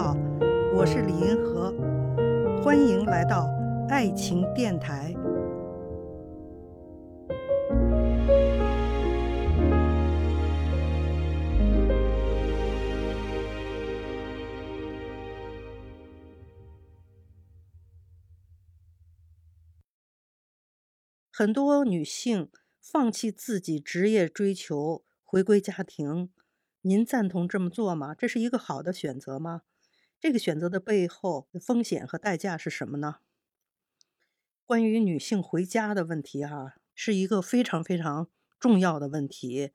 好，我是李银河，欢迎来到爱情电台。很多女性放弃自己职业追求，回归家庭。您赞同这么做吗？这是一个好的选择吗？这个选择的背后风险和代价是什么呢？关于女性回家的问题，哈，是一个非常非常重要的问题。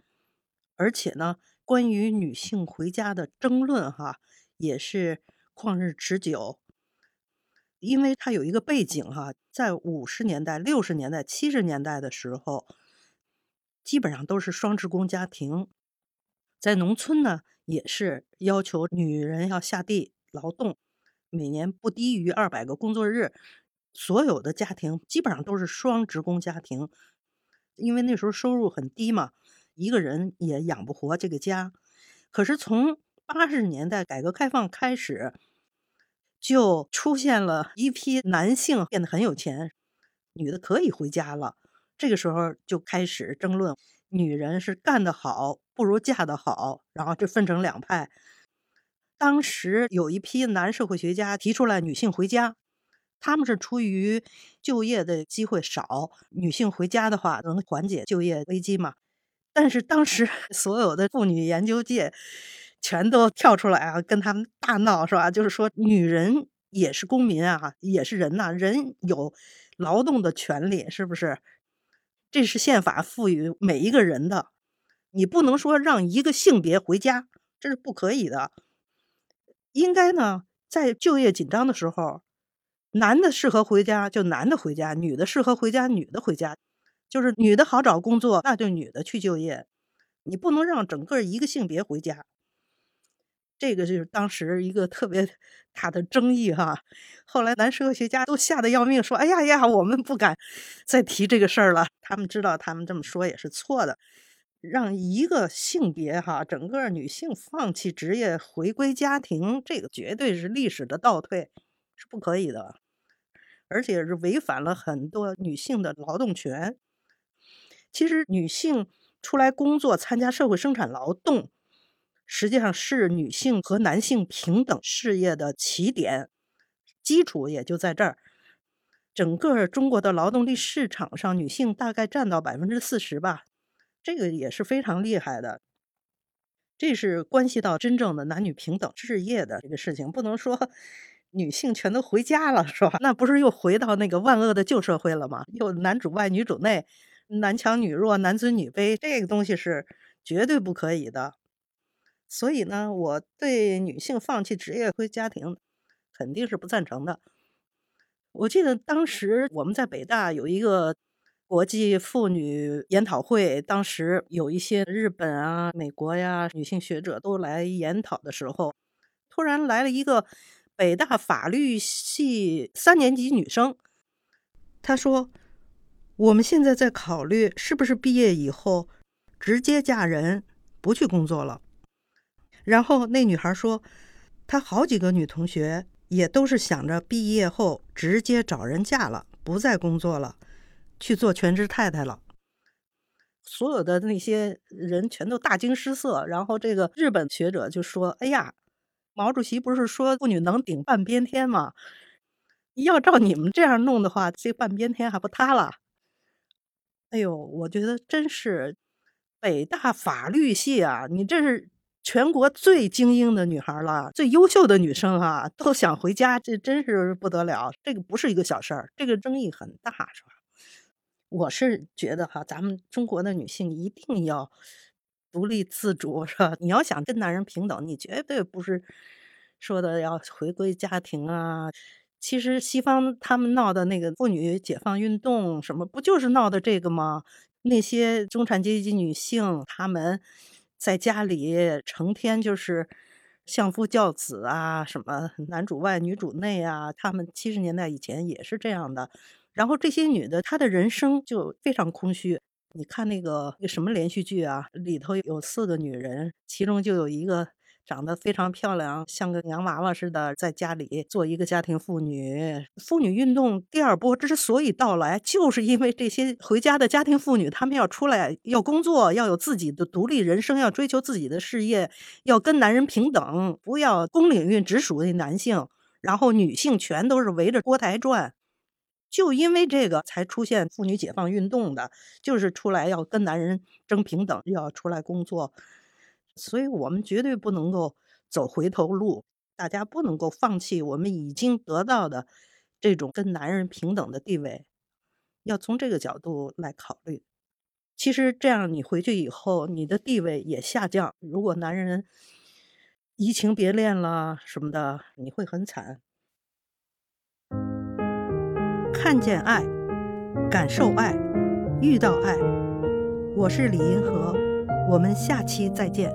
而且呢，关于女性回家的争论，哈，也是旷日持久。因为它有一个背景，哈，在五十年代、六十年代、七十年代的时候，基本上都是双职工家庭，在农村呢，也是要求女人要下地劳动，每年不低于二百个工作日。所有的家庭基本上都是双职工家庭，因为那时候收入很低嘛，一个人也养不活这个家。可是从八十年代改革开放开始。就出现了一批男性变得很有钱，女的可以回家了。这个时候就开始争论，女人是干得好不如嫁得好，然后就分成两派。当时有一批男社会学家提出来女性回家，他们是出于就业的机会少，女性回家的话能缓解就业危机嘛。但是当时 所有的妇女研究界。全都跳出来啊，跟他们大闹是吧？就是说，女人也是公民啊，也是人呐，人有劳动的权利，是不是？这是宪法赋予每一个人的，你不能说让一个性别回家，这是不可以的。应该呢，在就业紧张的时候，男的适合回家就男的回家，女的适合回家女的回家，就是女的好找工作，那就女的去就业，你不能让整个一个性别回家。这个就是当时一个特别大的争议哈，后来男社会学家都吓得要命，说：“哎呀呀，我们不敢再提这个事儿了。”他们知道，他们这么说也是错的。让一个性别哈，整个女性放弃职业回归家庭，这个绝对是历史的倒退，是不可以的，而且是违反了很多女性的劳动权。其实，女性出来工作，参加社会生产劳动。实际上是女性和男性平等事业的起点，基础也就在这儿。整个中国的劳动力市场上，女性大概占到百分之四十吧，这个也是非常厉害的。这是关系到真正的男女平等事业的这个事情，不能说女性全都回家了，是吧？那不是又回到那个万恶的旧社会了吗？又男主外女主内，男强女弱，男尊女卑，这个东西是绝对不可以的。所以呢，我对女性放弃职业回家庭肯定是不赞成的。我记得当时我们在北大有一个国际妇女研讨会，当时有一些日本啊、美国呀女性学者都来研讨的时候，突然来了一个北大法律系三年级女生，她说：“我们现在在考虑是不是毕业以后直接嫁人，不去工作了。”然后那女孩说，她好几个女同学也都是想着毕业后直接找人嫁了，不再工作了，去做全职太太了。所有的那些人全都大惊失色。然后这个日本学者就说：“哎呀，毛主席不是说妇女能顶半边天吗？要照你们这样弄的话，这半边天还不塌了？”哎呦，我觉得真是北大法律系啊，你这是。全国最精英的女孩了，最优秀的女生啊，都想回家，这真是不得了。这个不是一个小事儿，这个争议很大，是吧？我是觉得哈，咱们中国的女性一定要独立自主，是吧？你要想跟男人平等，你绝对不是说的要回归家庭啊。其实西方他们闹的那个妇女解放运动，什么不就是闹的这个吗？那些中产阶级女性，她们。在家里成天就是相夫教子啊，什么男主外女主内啊，他们七十年代以前也是这样的。然后这些女的，她的人生就非常空虚。你看那个什么连续剧啊，里头有四个女人，其中就有一个长得非常漂亮，像个洋娃娃似的，在家里做一个家庭妇女。妇女运动第二波之所以到来，就是因为这些回家的家庭妇女，她们要出来要工作，要有自己的独立人生，要追求自己的事业，要跟男人平等，不要公领域只属于男性，然后女性全都是围着锅台转。就因为这个才出现妇女解放运动的，就是出来要跟男人争平等，又要出来工作。所以我们绝对不能够走回头路，大家不能够放弃我们已经得到的这种跟男人平等的地位，要从这个角度来考虑。其实这样你回去以后，你的地位也下降。如果男人移情别恋了什么的，你会很惨。看见爱，感受爱，遇到爱。我是李银河，我们下期再见。